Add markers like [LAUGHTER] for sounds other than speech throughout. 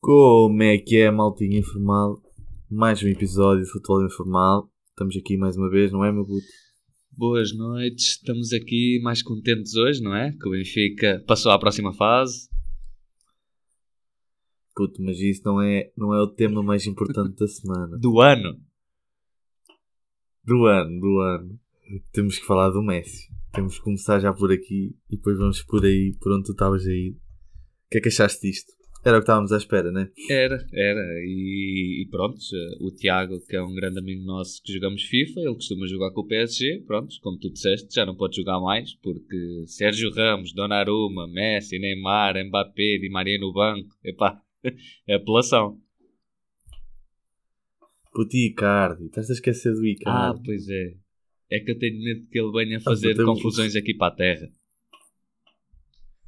Como é que é, maltinha informal? Mais um episódio de Futebol Informal. Estamos aqui mais uma vez, não é, meu puto? Boas noites, estamos aqui mais contentes hoje, não é? Que o Benfica passou à próxima fase. Puto, mas isso não é, não é o tema mais importante da semana. Do ano. Do ano, do ano. Temos que falar do Messi. Temos que começar já por aqui e depois vamos por aí, por onde tu estavas aí. O que é que achaste disto? Era o que estávamos à espera, né? Era, era. E, e pronto, o Tiago, que é um grande amigo nosso que jogamos FIFA, ele costuma jogar com o PSG. Pronto, como tu disseste, já não pode jogar mais, porque Sérgio Ramos, Donnarumma, Messi, Neymar, Mbappé, Di Maria no banco, epá, [LAUGHS] é apelação. Puto Icardi, estás a esquecer do Ah, Icardi. pois é. É que eu tenho medo que ele venha fazer puta, eu- confusões aqui para a terra.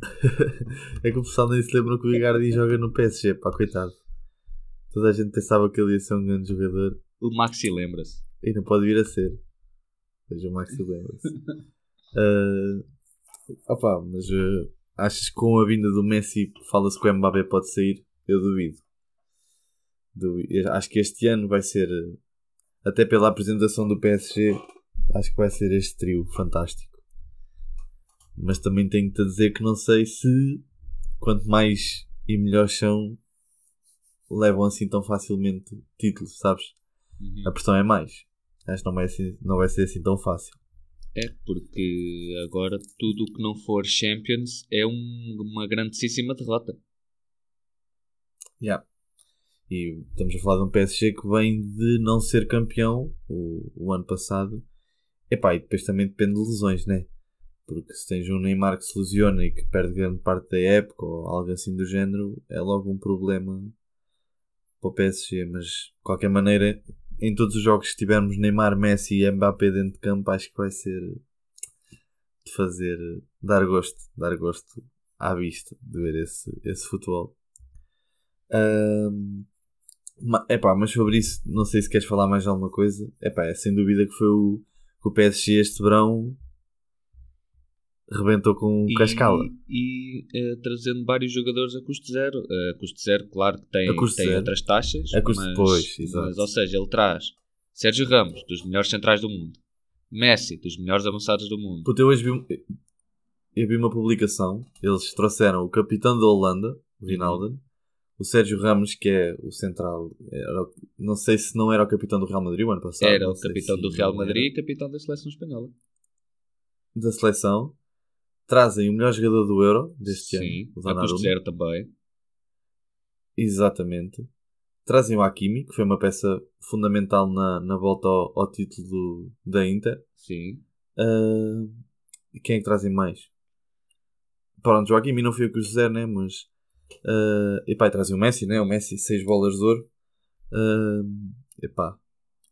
[LAUGHS] é que o pessoal nem se lembra que o Icardi joga no PSG, pá, coitado. Toda a gente pensava que ele ia ser um grande jogador O Maxi lembra-se. e não pode vir a ser. Veja o Maxi lembra-se. [LAUGHS] Ah, opá, mas ah, achas que com a vinda do Messi fala-se que o Mbappé pode sair? Eu duvido. Eu Acho que este ano vai ser, até pela apresentação do PSG, acho que vai ser este trio fantástico. Mas também tenho-te a dizer que não sei se quanto mais e melhores são, levam assim tão facilmente títulos, sabes? Uhum. A pressão é mais. Acho que não vai ser, não vai ser assim tão fácil. É, porque agora tudo o que não for Champions é um- uma grandíssima derrota. Yeah. E estamos a falar de um PSG que vem de não ser campeão o, o ano passado. Epá, e depois também depende de lesões, né? Porque se tens um Neymar que se lesiona e que perde grande parte da época ou algo assim do género, é logo um problema para o PSG. Mas de qualquer maneira, em todos os jogos que tivermos Neymar, Messi e Mbappé dentro de campo, acho que vai ser de fazer, dar gosto, dar gosto à vista de ver esse, esse futebol. Ahm, ma- epá, mas sobre isso, não sei se queres falar mais de alguma coisa. Epá, é sem dúvida que foi o, que o PSG este verão rebentou com o Cascala. E, eh, trazendo vários jogadores a custo zero. Eh, a custo zero, claro que tem, tem zero. outras taxas. A custo- mas, pois, exato. mas, ou seja, ele traz Sérgio Ramos, dos melhores centrais do mundo. Messi, dos melhores avançados do mundo. Puta, eu hoje vi, eu vi uma publicação. Eles trouxeram o capitão da Holanda, o Wijnaldum, o Sérgio Ramos, que é o central. era o- não sei se não era o capitão do Real Madrid o ano passado. Era o capitão se do Real era. Madrid e capitão da seleção espanhola. Da seleção. Trazem o melhor jogador do Euro deste ano, Sim, o a custo Donnarumma. zero também. Exatamente. Trazem o Hakimi, que foi uma peça fundamental na, na volta ao, ao título do, da Inter. Sim. Ah, e quem é que trazem mais? Pronto, o Hakimi não foi o que os fizeram, né? Mas. Ah, epá, e trazem o Messi, né? O Messi, 6 bolas de ouro. Ah, epá,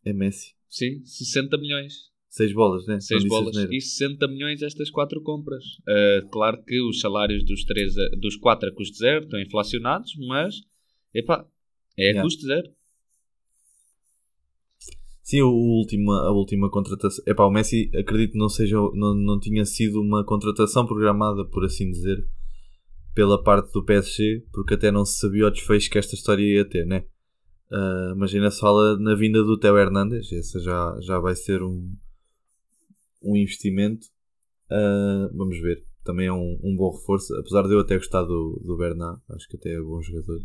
é Messi. Sim, 60 milhões. 6 bolas, né? 6 Não disse bolas e 60 milhões estas quatro compras. Uh, claro que os salários dos, três a- dos 4 a custo zero estão inflacionados, mas epá, é a Yeah. custo zero. Sim, o último, a última contratação. Epá, o Messi acredito que não, seja, não, não tinha sido uma contratação programada, por assim dizer, pela parte do PSG, porque até não se sabia o desfecho que esta história ia ter, né? Ah, mas ainda se fala na vinda do Theo Hernandes, essa já, já vai ser um, um investimento. Ah, vamos ver. Também é um, um bom reforço, apesar de eu até gostar do, do Bernat, acho que até é bom jogador.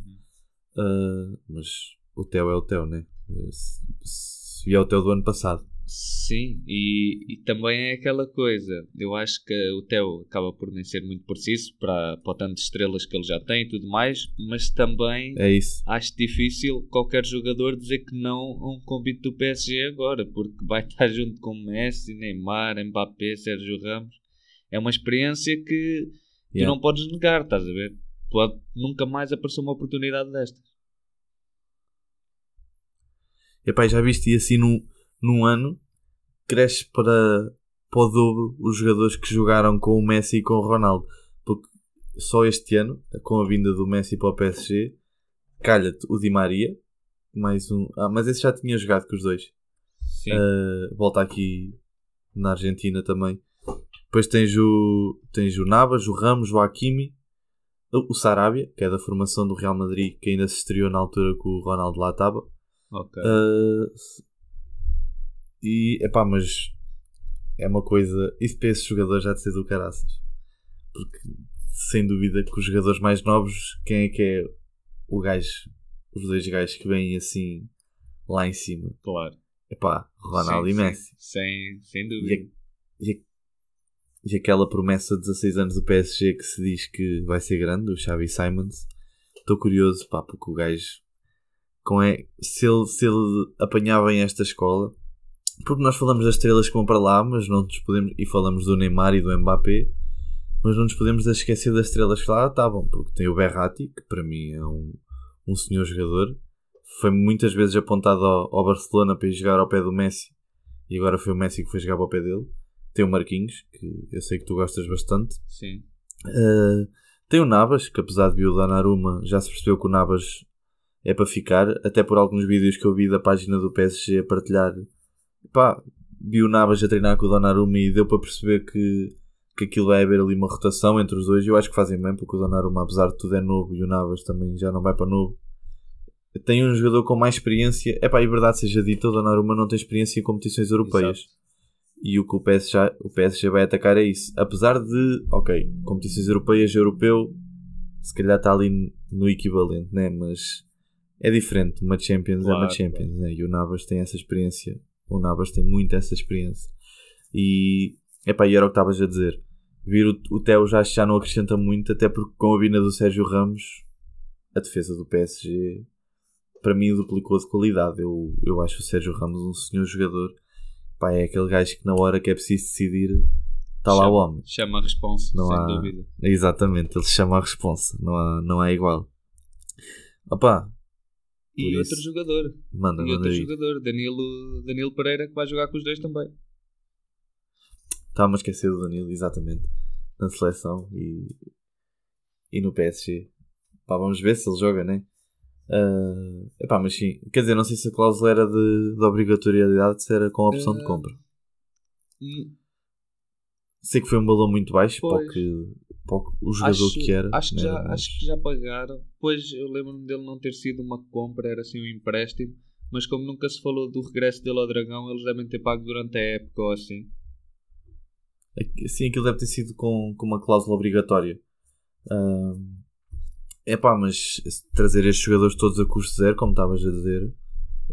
Ah, mas o Theo é o Theo, né? Se, se vier o Theo do ano passado. Sim, e, e também é aquela coisa. Eu acho que o Theo acaba por nem ser muito preciso para, para o tanto de estrelas que ele já tem e tudo mais, mas também É acho difícil qualquer jogador dizer que não a um convite do PSG agora, porque vai estar junto com Messi, Neymar, Mbappé, Sérgio Ramos. É uma experiência que tu Yeah. não podes negar, estás a ver? Pode nunca mais aparecer uma oportunidade destas. Epá, já viste, e assim num, num ano cresce para, para o dobro os jogadores que jogaram com o Messi e com o Ronaldo. Porque só este ano, com a vinda do Messi para o PSG, calha-te o Di Maria, mais um. Ah, mas esse já tinha jogado com os dois. Sim. Uh, volta aqui na Argentina também. Depois tens o, tens o Navas, o Ramos, o Hakimi, o, Sarabia, que é da formação do Real Madrid, que ainda se estreou na altura que o Ronaldo lá estava. Ok. Uh, e, epá, mas é uma coisa. Isso para esses jogadores já de ser do caraças. Porque, sem dúvida, que os jogadores mais novos, quem é que é o gajo, os dois gajos que vêm assim lá em cima? Claro. Epá, Ronaldo Sim, e. Messi. Sem, sem E, dúvida. e, a- e aquela promessa de 16 anos do PSG que se diz que vai ser grande, o Xavi Simons. Estou curioso, pá, porque o gajo, com é, se, ele, se ele apanhar bem esta escola, porque nós falamos das estrelas que vão para lá, mas não nos podemos, e falamos do Neymar e do Mbappé, mas não nos podemos esquecer das estrelas que lá estavam, porque tem o Berratti, que para mim é um, um senhor jogador, foi muitas vezes apontado ao, ao Barcelona para ir jogar ao pé do Messi, e agora foi o Messi que foi jogar ao pé dele. Tem o Marquinhos, que eu sei que tu gostas bastante. Sim. Uh, tem o Navas, que apesar de vir o Donnarumma, já se percebeu que o Navas é para ficar, até por alguns vídeos que eu vi da página do PSG a partilhar. Pá, vi o Navas a treinar com o Donnarumma e deu para perceber que, que aquilo vai haver ali uma rotação entre os dois. Eu acho que fazem bem, porque o Donnarumma, apesar de tudo, é novo e o Navas também já não vai para novo. Tem um jogador com mais experiência. É pá, e verdade seja dita, o Donnarumma não tem experiência em competições europeias. Exato. E o que o PSG, o PSG vai atacar é isso. Apesar de, ok, competições europeias, europeu, se calhar está ali no equivalente, né? Mas é diferente. Uma Champions é uma Claro, Champions, né? E o Navas tem essa experiência. O Navas tem muito essa experiência. E, epá, e era o que estavas a dizer. Vir o, o Theo já, já não acrescenta muito, até porque com a vinda do Sérgio Ramos, a defesa do PSG, para mim, duplicou de qualidade. Eu, eu acho o Sérgio Ramos um senhor jogador. Pá, é aquele gajo que na hora que é preciso decidir, está lá o homem. Chama a responsa, Não sem há- dúvida. Exatamente, ele chama a responsa, não há, não há igual. Opa, E Por outro isso. jogador. manda, E manda outro aí. jogador, Danilo, Danilo Pereira, que vai jogar com os dois também. Estava-me a esquecer do Danilo, exatamente. Na seleção e, e no PSG. Pá, vamos ver se ele joga, né? Ah, epá, mas sim, quer dizer, não sei se a cláusula era de, de obrigatoriedade, se era com a opção de Ah, compra. Hum, Sei que foi um valor muito baixo Pois. para o que- o jogador acho, que era. acho, que já, mas- acho que já pagaram. Pois eu lembro-me dele não ter sido uma compra, era assim um empréstimo. Mas como nunca se falou do regresso dele ao Dragão, eles devem ter pago durante a época ou assim. Sim, aquilo deve ter sido com, com uma cláusula obrigatória. É pá, mas trazer estes jogadores todos a custo zero, como estavas a dizer,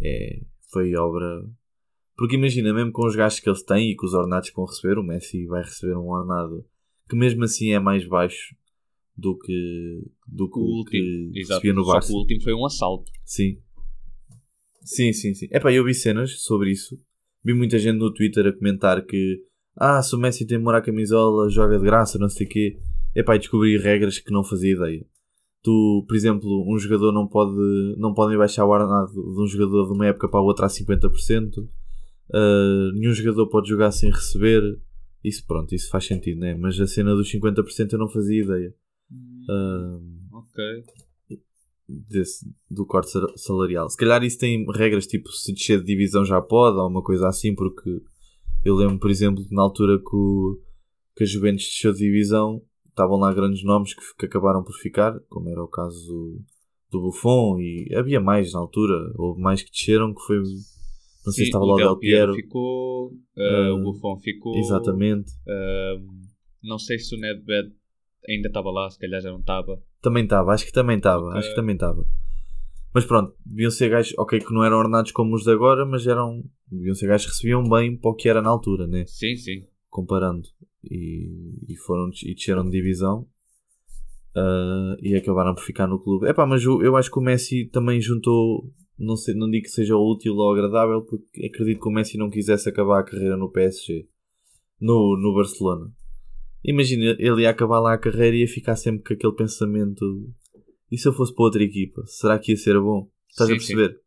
é, foi obra. Porque imagina, mesmo com os gastos que eles têm e com os ordenados que vão receber, o Messi vai receber um ordenado que mesmo assim é mais baixo do que, do que O último, que exato. no Só Barça. que o último foi um assalto. Sim. Sim, sim, sim. Epá, eu vi cenas sobre isso. Vi muita gente no Twitter a comentar que ah, se o Messi tem amor à camisola, joga de graça, não sei o quê. Epá, e descobri regras que não fazia ideia. Tu, por exemplo, um jogador não pode não podem baixar o ordenado de um jogador de uma época para a outra a 50%. Ah, nenhum jogador pode jogar sem receber. Isso pronto, isso faz sentido, né? Mas a cena dos 50% eu não fazia ideia. Ah, Ok. desse, do corte sal- salarial. Se calhar isso tem regras tipo se descer de divisão já pode ou uma coisa assim, porque eu lembro, por exemplo, na altura que, o, que a Juventus desceu de divisão estavam lá grandes nomes que, que acabaram por ficar, como era o caso do, do Buffon e havia mais na altura, houve mais que desceram que foi não sei Sim, se estava lá o Del Piero, ficou, uh, o Buffon ficou. exatamente. Um, não sei se o Nedved ainda estava lá, se calhar já não estava. Também estava, acho que também estava, Ok. acho que também estava. Mas pronto, deviam ser gajos, ok, que não eram ordenados como os de agora, mas eram, deviam ser gajos que recebiam bem para o que era na altura, né? Sim, sim. Comparando. E, e foram e desceram de divisão ah, e acabaram por ficar no clube. Epá, mas eu, eu acho que o Messi também juntou, não, sei, não digo que seja útil ou agradável, porque acredito que o Messi não quisesse acabar a carreira no PSG, no, no Barcelona. Imagina, ele ia acabar lá a carreira e ia ficar sempre com aquele pensamento: e se eu fosse para outra equipa? Será que ia ser bom? Estás Sim, a perceber?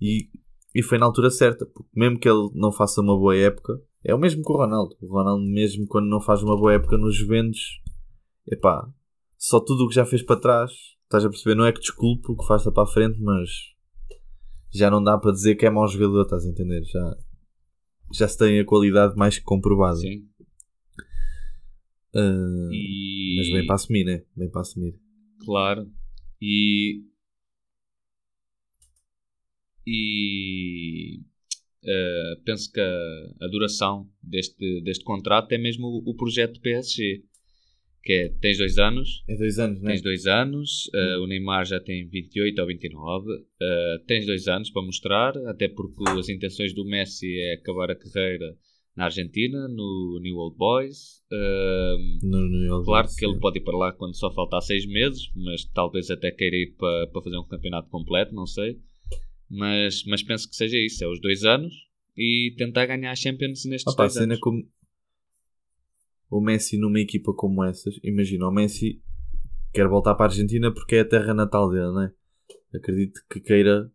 E, e foi na altura certa, porque mesmo que ele não faça uma boa época, é o mesmo que o Ronaldo. O Ronaldo, mesmo quando não faz uma boa época nos Juventus, epá, só tudo o que já fez para trás, estás a perceber? Não é que desculpe o que faça para a frente, mas já não dá para dizer que é mau jogador, estás a entender? Já, já se tem a qualidade mais que comprovada. Sim. Uh, E... Mas bem para assumir, né? Bem para assumir. Claro. E. E. eh, penso que a, a duração deste, deste contrato é mesmo o, o projeto PSG. Que é, tens dois anos, É dois anos, né? tens dois anos, eh, o Neymar já tem 28 ou 29, eh, tens dois anos para mostrar, até porque as intenções do Messi é acabar a carreira na Argentina, no New Old Boys. eh, No, no, Claro que ele pode ir para lá quando só faltar seis meses, mas talvez até queira ir para, para fazer um campeonato completo, não sei. Mas, mas penso que seja isso, é os dois anos e tentar ganhar a Champions nestes Opa, a dois cena é anos. como o Messi numa equipa como essas, imagina, o Messi quer voltar para a Argentina porque é a terra natal dele, né? Acredito que queira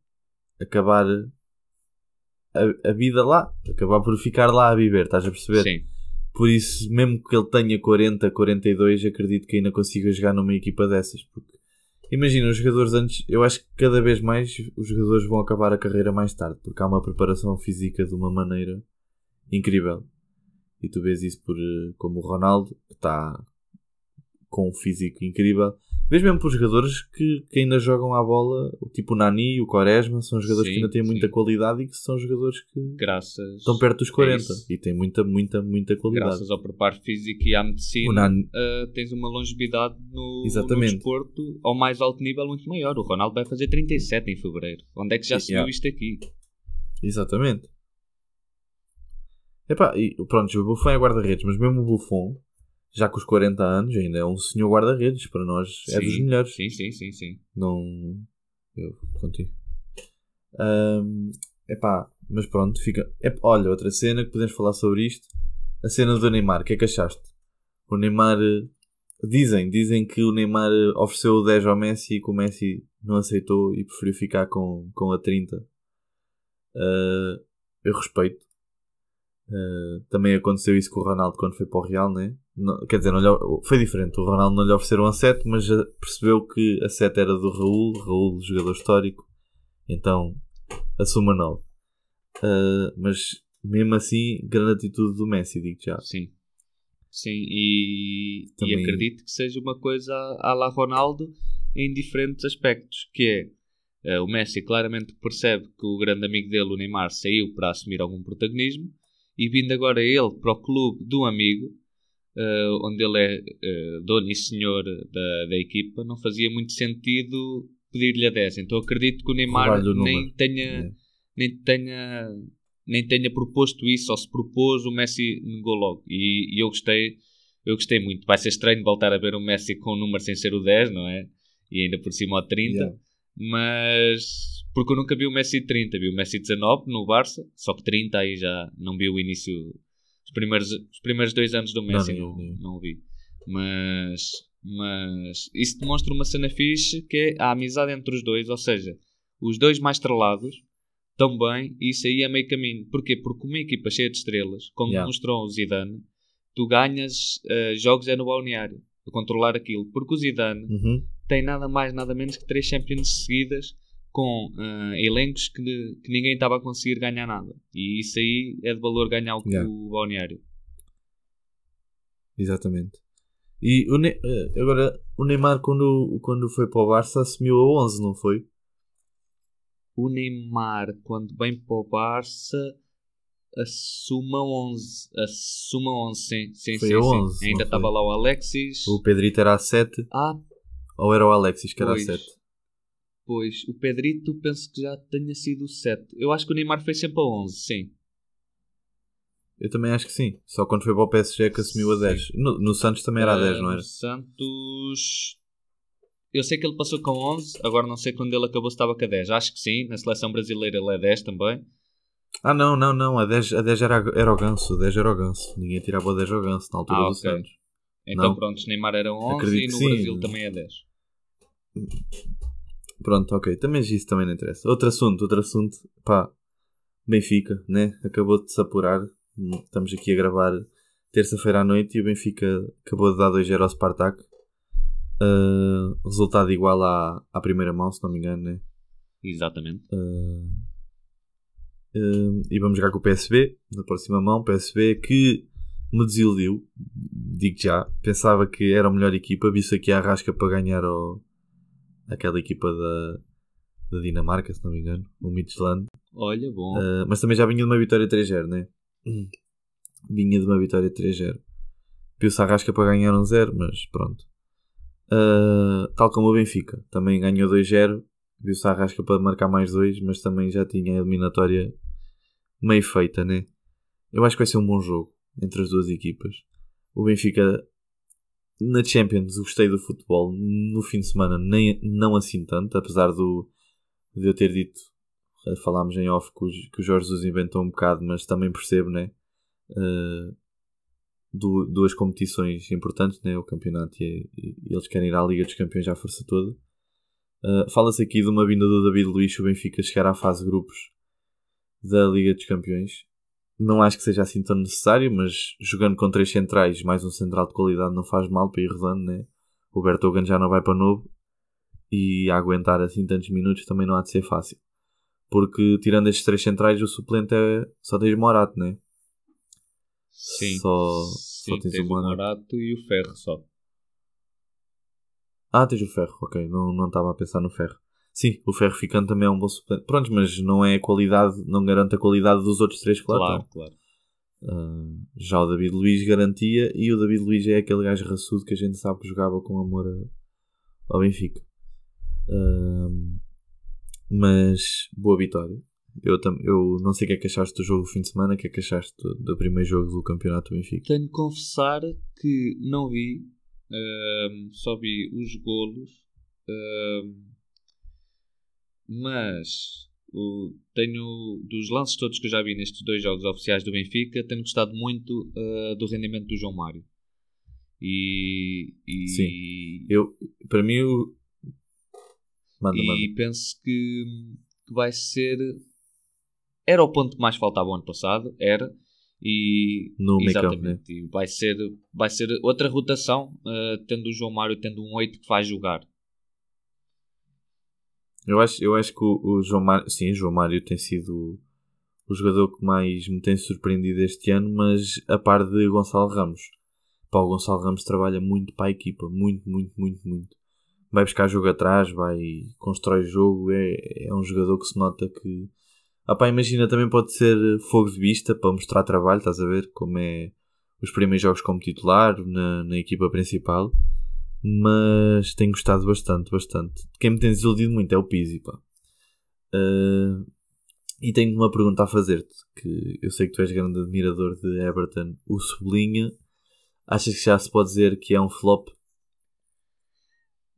acabar a, a vida lá, acabar por ficar lá a viver, estás a perceber? Sim, Por isso, mesmo que ele tenha 40, 42, acredito que ainda consiga jogar numa equipa dessas. Porque imagina, os jogadores antes, eu acho que cada vez mais os jogadores vão acabar a carreira mais tarde, porque há uma preparação física de uma maneira incrível. E tu vês isso por eh, como o Ronaldo, que está com um físico incrível. Vês mesmo por jogadores que, que ainda jogam à bola, tipo o Nani, o Quaresma, são jogadores Sim, que ainda têm muita sim. qualidade e que são jogadores que graças, estão perto dos 40 isso. e têm muita, muita, muita qualidade. graças ao preparo físico e à medicina, Nani- eh, tens uma longevidade no, no desporto ao mais alto nível muito maior. O Ronaldo vai fazer 37 em fevereiro. Onde é que já se Yeah. viu isto aqui? Exatamente. Epá, e pronto, o Buffon é guarda-redes, mas mesmo o Buffon, já com os 40 anos, ainda é um senhor guarda-redes. Para nós é dos Sim, melhores. Sim, sim, sim, sim. Não. Eu contigo. Ahm, epá, mas pronto, fica. Ep- olha, outra cena que podemos falar sobre isto. A cena do Neymar, o que é que achaste? O Neymar. Dizem, dizem que o Neymar ofereceu o 10 ao Messi e que o Messi não aceitou e preferiu ficar com, com a 30. Ah, eu respeito. Ah, também aconteceu isso com o Ronaldo quando foi para o Real, né? Não- quer dizer, não lhe- foi diferente. O Ronaldo não lhe ofereceram a 7, mas percebeu que a 7 era do Raul, Raul, jogador histórico, então assume a 9. Ah, mas mesmo assim, grande atitude do Messi, digo já. Sim. Sim, e, e Também- acredito que seja uma coisa à la Ronaldo em diferentes aspectos, que é eh, o Messi claramente percebe que o grande amigo dele, o Neymar, saiu para assumir algum protagonismo e vindo agora ele para o clube do amigo, eh, onde ele é eh, dono e senhor da, da equipa, não fazia muito sentido pedir-lhe a 10. Então acredito que o Neymar o nem número. tenha É. nem tenha nem tenha proposto isso ou se propôs o Messi negou logo e, e eu gostei eu gostei muito vai ser estranho voltar a ver o Messi com o número sem ser o 10 não é e ainda por cima ao 30 Yeah. mas porque eu nunca vi o Messi 30 vi o Messi 19 no Barça só que 30 aí já não vi o início os primeiros os primeiros dois anos do Messi não, eu. não vi mas mas isso demonstra uma cena fixe que é a amizade entre os dois ou seja os dois mais estrelados tão bem e isso aí é meio caminho. Porquê? Porque uma equipa cheia de estrelas, como Yeah. demonstrou o Zidane, tu ganhas eh, jogos é no balneário, a controlar aquilo. Porque o Zidane Uhum. tem nada mais, nada menos que três Champions seguidas com eh, elencos que, que ninguém estava a conseguir ganhar nada. E isso aí é de valor ganhar o, Yeah. o balneário. Exatamente. E o Ne- eh, agora, o Neymar, quando, quando foi para o Barça, assumiu a 11, não foi? O Neymar, quando vem para o Barça, assuma 11. Assuma 11, sim. sim, Foi sim, a sim. 11, Ainda não estava lá o Alexis. O Pedrito era a 7, Ah, ou era o Alexis que era Pois. a 7? Pois, o Pedrito penso que já tenha sido o 7. Eu acho que o Neymar foi sempre a 11, sim. Eu também acho que sim. Só quando foi para o PSG que assumiu a 10. No, no Santos também era a 10, não era? no Santos. Eu sei que ele passou com 11, agora não sei quando ele acabou se estava com a 10. Acho que sim, na seleção brasileira ele é 10 também. Ah, não, não, não. A 10, a 10 era, era o Ganso. A 10 era o Ganso. Ninguém tirava o 10 ao Ganso na altura Ah, do ok. Santos. Então Não. pronto, Neymar era 11 Acredito e no sim. Brasil também é 10. Pronto, ok. Também isso também não interessa. Outro assunto, outro assunto. Pá, Benfica, né? Acabou de se apurar. Estamos aqui a gravar terça-feira à noite e o Benfica acabou de dar 2-0 ao Spartak. Uh, resultado igual à, à primeira mão, se não me engano, né? Exatamente. Uh, uh, e vamos jogar com o PSB na próxima mão. PSB que me desiludiu, digo já. Pensava que era a melhor equipa. Vi-se aqui a rasca para ganhar ao, aquela equipa da, da Dinamarca, se não me engano, o Midtjylland. Olha, bom. Uh, mas também já vinha de uma vitória 3-0, né? Vinha de uma vitória 3-0. Viu-se a rasca para ganhar um 0, mas pronto. Uh, tal como o Benfica, também ganhou 2-0. Viu-se a rasca para marcar mais 2, mas também já tinha a eliminatória meio feita, né? Eu acho que vai ser um bom jogo entre as duas equipas. O Benfica na Champions gostei do futebol. No fim de semana nem, não assim tanto, apesar do, de eu ter dito, falámos em off que o, que o Jorge Jesus inventou um bocado, mas também percebo, né? Uh, du, duas competições importantes, né? O campeonato e, e, e, eles querem ir à Liga dos Campeões à força toda. Uh, Fala-se aqui de uma vinda do David Luiz, o Benfica chegar à fase de grupos da Liga dos Campeões. Não acho que seja assim tão necessário, mas jogando com três centrais, mais um central de qualidade não faz mal para ir rodando, né? O Bertogan já não vai para novo e aguentar assim tantos minutos também não há de ser fácil. Porque tirando estes três centrais, o suplente é só tens Morato, né? Sim. Só, Sim, só tens, tens o Morato. Morato e o Ferro só. Ah, tens o Ferro, ok. Não não estava a pensar no Ferro. Sim, o Ferro ficando também é um bom suplente. Pronto, mas não é a qualidade, não garante a qualidade dos outros três que lá Claro, estão. claro. Ah, já o David Luiz garantia e o David Luiz é aquele gajo raçudo que a gente sabe que jogava com amor ao Benfica. Ah, mas boa vitória. Eu, tam- eu não sei o que é que achaste do jogo do fim de semana, o que é que achaste do, do primeiro jogo do campeonato do Benfica. Tenho de confessar que não vi, ahm, só vi os golos, ahm, mas o- tenho, dos lances todos que eu já vi nestes dois jogos oficiais do Benfica, tenho gostado muito ah, do rendimento do João Mário. E, e, Sim. Eu, para mim, o... manda, manda. e penso que, que vai ser. Era o ponto que mais faltava o ano passado, era. E, No exatamente, e vai ser, vai ser outra rotação, eh, tendo o João Mário tendo um 8 que faz jogar. Eu acho, eu acho que o, o João Mário, sim, João Mário tem sido o, o jogador que mais me tem surpreendido este ano, mas a par de Gonçalo Ramos. Pá, o Gonçalo Ramos trabalha muito para a equipa, muito, muito, muito, muito. Vai buscar jogo atrás, vai constrói jogo, é, é um jogador que se nota que. Ah pá, imagina, também pode ser fogo de vista para mostrar trabalho, estás a ver? Como é os primeiros jogos como titular na, na equipa principal mas tenho gostado bastante, bastante. Quem me tem desiludido muito é o Pizzi, pá. Ah, e tenho uma pergunta a fazer-te, que eu sei que tu és grande admirador de Everton. O Sublinha, achas que já se pode dizer que é um flop?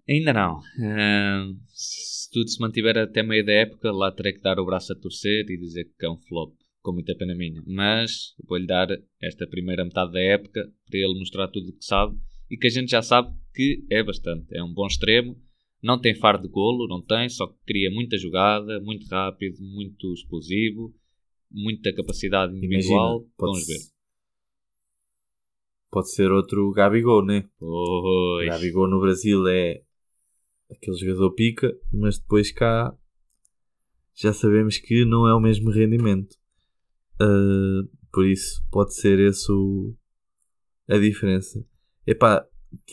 Ainda não. Eh, se tudo se mantiver até meio da época, lá terei que dar o braço a torcer e dizer que é um flop, com muita pena minha. Mas vou-lhe dar esta primeira metade da época para ele mostrar tudo o que sabe e que a gente já sabe que é bastante. É um bom extremo, não tem faro de golo, não tem, só que cria muita jogada, muito rápido, muito explosivo, muita capacidade individual. Imagina, Vamos ver. pode ser outro Gabigol, né? Pois. Gabigol no Brasil é aquele jogador pica, mas depois cá já sabemos que não é o mesmo rendimento. Ah, por isso pode ser esse o, a diferença. Epá,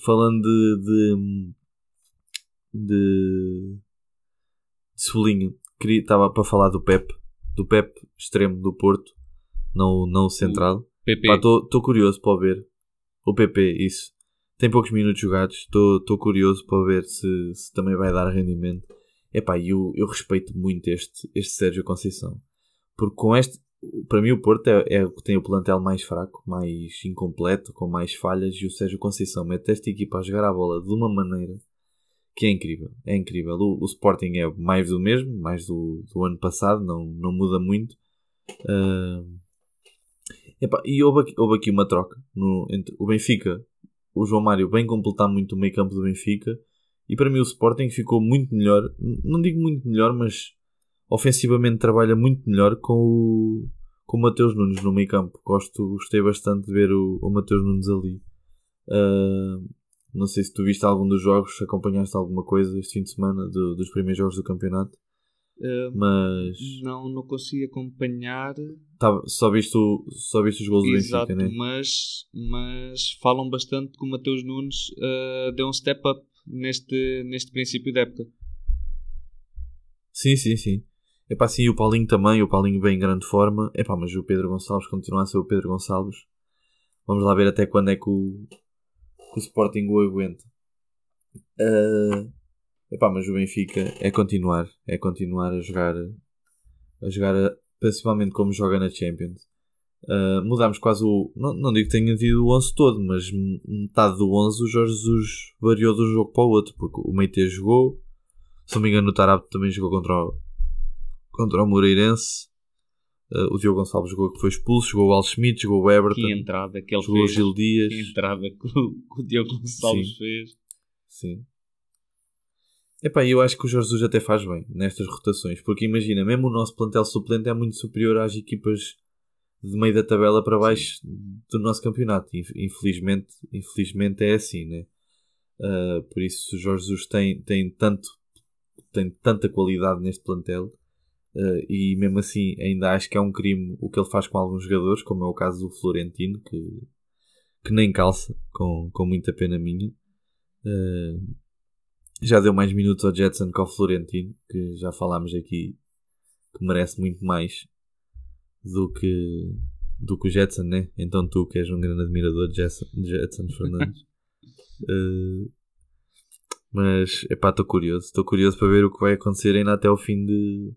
falando de, de, de, de Solinho, estava para falar do Pep, do Pep extremo do Porto, não, não o central. PP. Estou curioso para ver. O PP, isso. Tem poucos minutos jogados. Estou curioso para ver se, se também vai dar rendimento. Epá, eu, eu respeito muito este, este Sérgio Conceição. Porque com este, para mim o Porto é, é o que tem o plantel mais fraco, mais incompleto, com mais falhas. E o Sérgio Conceição mete esta equipa a jogar a bola de uma maneira que é incrível. É incrível. O, o Sporting é mais do mesmo, mais do, do ano passado, não, não muda muito. Ah, Epá, e houve aqui, houve aqui uma troca no, entre o Benfica, o João Mário bem completar muito o meio campo do Benfica e para mim o Sporting ficou muito melhor, não digo muito melhor, mas ofensivamente trabalha muito melhor com o, com o Mateus Nunes no meio campo. Gosto, gostei bastante de ver o, o Mateus Nunes ali. Ah, não sei se tu viste algum dos jogos, acompanhaste alguma coisa este fim de semana do- dos primeiros jogos do campeonato. Uh, mas não, não consigo acompanhar. Tá, só, viste o, só viste os gols Exato, do Benfica, né? mas, mas falam bastante que o Mateus Nunes uh, deu um step up neste, neste princípio da época. Sim, sim, sim. É pá, sim, o Paulinho também, o Paulinho bem em grande forma. É pá, mas o Pedro Gonçalves continua a ser o Pedro Gonçalves. Vamos lá ver até quando é que o, que o Sporting o aguenta. Uh, epá, mas o Benfica é continuar, é continuar a jogar, a jogar principalmente como joga na Champions. Uh, mudámos quase o. Não, não digo que tenha tido o 11 todo, mas metade do 11 o Jorge Jesus variou de um jogo para o outro, porque o Meite jogou, se não me engano, o Tarab também jogou contra o, contra o Moreirense. Uh, o Diogo Gonçalves jogou que foi expulso, jogou o Al Schmidt, jogou o Everton. Que entrada que ele jogou fez. o Gil Dias. Que entrada que o, que o Diogo Gonçalves Sim. fez. Sim. Epá, eu acho que o Jorge Jesus até faz bem nestas rotações, porque imagina, mesmo o nosso plantel suplente é muito superior às equipas de meio da tabela para baixo do nosso campeonato. Infelizmente, infelizmente é assim, né? Uh, por isso o Jorge Jesus tem, tem, tanto, tem tanta qualidade neste plantel uh, e mesmo assim ainda acho que é um crime o que ele faz com alguns jogadores, como é o caso do Florentino, que, que nem calça, com, com muita pena minha. Uh, já deu mais minutos ao Jetson que ao Florentino, que já falámos aqui que merece muito mais do que, do que o Jetson, né? Então tu que és um grande admirador de Jetson, Jetson Fernandes. uh, [LAUGHS] mas, epá, estou curioso. Estou curioso para ver o que vai acontecer ainda até o fim de,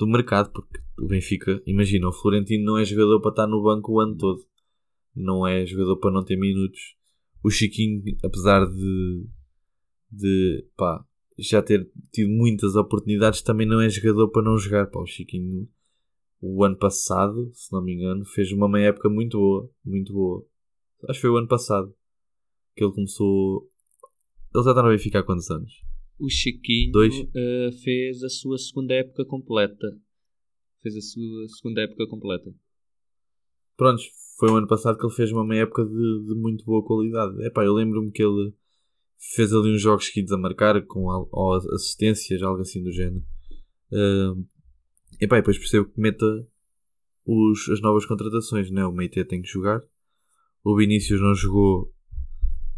do mercado, porque o Benfica, imagina, o Florentino não é jogador para estar no banco o ano todo. Não é jogador para não ter minutos. O Chiquinho, apesar de de pá, já ter tido muitas oportunidades, também não é jogador para não jogar. Pá, o Chiquinho, o ano passado, se não me engano, fez uma meia época muito boa, muito boa. Acho que foi o ano passado que ele começou. Ele já está no Benfica há quantos anos? O Chiquinho uh, fez a sua segunda época completa. Fez a sua segunda época completa. Prontos, foi o ano passado que ele fez uma meia época de, de muito boa qualidade. Epá, eu lembro-me que ele fez ali uns jogos seguidos a marcar com al- ou assistências, algo assim do género. Uh, e pá, depois percebo que meta os, as novas contratações, né? O Meite tem que jogar. O Vinícius não jogou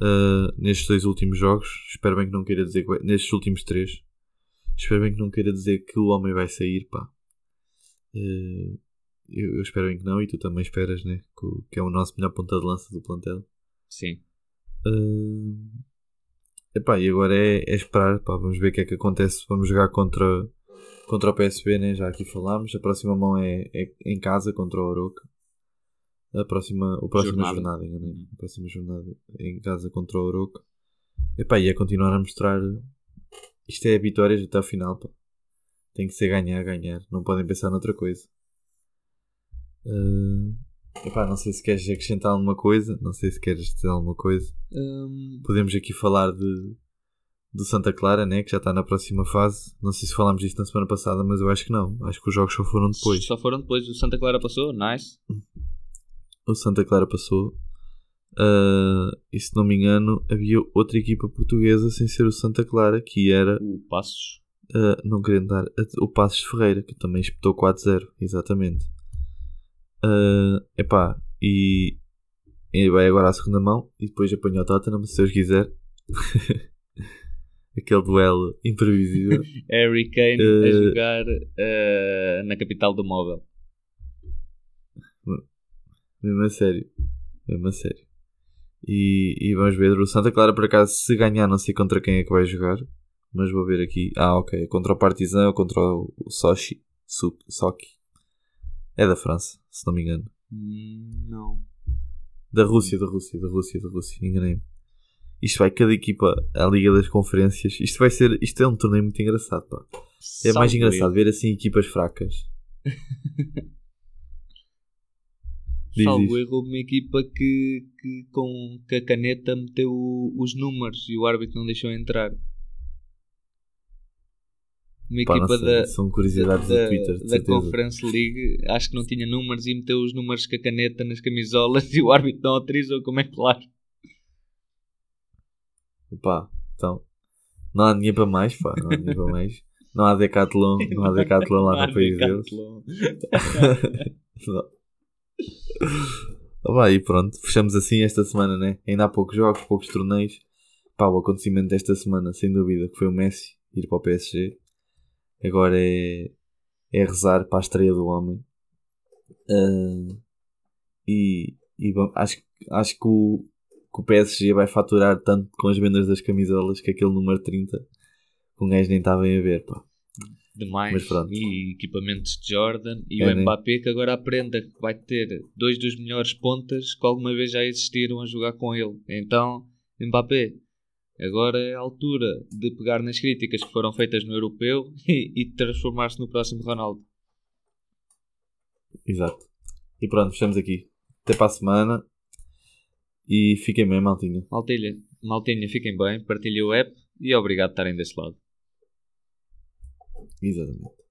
uh, nestes dois últimos jogos. Espero bem que não queira dizer que vai, nestes últimos três. Espero bem que não queira dizer que o homem vai sair, pá. Uh, eu, eu espero bem que não, e tu também esperas, né? Que, que é o nosso melhor ponta de lança do plantel. Sim. Uh, epá, e agora é, é esperar, pá, vamos ver o que é que acontece. Vamos jogar contra, contra o PSV, né? já aqui falámos. A próxima mão é, é em casa contra o Oroca. A próxima, a próxima Jornada. jornada, enganei. A próxima jornada em casa contra o Oroca. Epá, e é continuar a mostrar. Isto é vitórias até ao final, pá. Tem que ser ganhar, ganhar. Não podem pensar noutra coisa. Uh, epá, não sei se queres acrescentar alguma coisa. Não sei se queres dizer alguma coisa. Um, Podemos aqui falar de do Santa Clara, né, que já está na próxima fase. Não sei se falámos disto na semana passada, mas eu acho que não. Acho que os jogos só foram depois. Só foram depois. O Santa Clara passou, nice. O Santa Clara passou. Ah, e se não me engano, havia outra equipa portuguesa sem ser o Santa Clara, que era, O Passos. ah, não querendo dar, o Passos Ferreira, que também espetou 4-0, exatamente. Ah, epá, e, e vai agora à segunda mão e depois apanha o Tottenham, se Deus quiser. [LAUGHS] Aquele duelo imprevisível. [LAUGHS] Harry Kane a Eh, jogar na capital do móvel. Mesmo a sério. Mesmo a sério. E, e vamos ver. O Santa Clara, por acaso, se ganhar, não sei contra quem é que vai jogar. Mas vou ver aqui. Ah, ok. Contra o Partizan ou contra o Sochi. Sochi. É da França, se não me engano. Hum, Não. Da Rússia, da Rússia, da Rússia, da Rússia. Enganei-me. Isto vai cada equipa à Liga das Conferências. Isto vai ser. Isto é um torneio muito engraçado, pá. É mais engraçado ver assim equipas fracas. [LAUGHS] Diz, Salvo erro, uma equipa que, que com que a caneta meteu os números e o árbitro não deixou entrar. Uma Pá, equipa sei, da, São curiosidades da, Twitter, da certeza. Conference League, acho que não tinha números e meteu os números com a caneta nas camisolas [LAUGHS] e o árbitro não autorizou, como é claro. Pá, então. Não há dinheiro para mais, pá. Não há dinheiro para mais. Não há Decathlon, não há [LAUGHS] Decathlon lá Não no país deles. [LAUGHS] Não. Ah, pá, e pronto, fechamos assim esta semana, né? Ainda há poucos jogos, poucos torneios. Pá, o acontecimento desta semana, sem dúvida, que foi o Messi ir para o PSG. Agora é, é rezar para a estreia do homem. Ah, e e bom, acho, acho que, o, que o PSG vai faturar tanto com as vendas das camisolas que aquele número 30 que um gajo nem está bem a ver, pá. Demais. E equipamentos de Jordan. E É, o né? Mbappé que agora aprenda que vai ter dois dos melhores pontas que alguma vez já existiram a jogar com ele. Então, Mbappé, agora é a altura de pegar nas críticas que foram feitas no europeu [LAUGHS] e, e transformar-se no próximo Ronaldo. Exato. E pronto, fechamos aqui. Até para a semana. E fiquem bem, maltinha. Maltinha, maltinha, fiquem bem, partilhem o app e obrigado por estarem desse lado. 一直怎么样？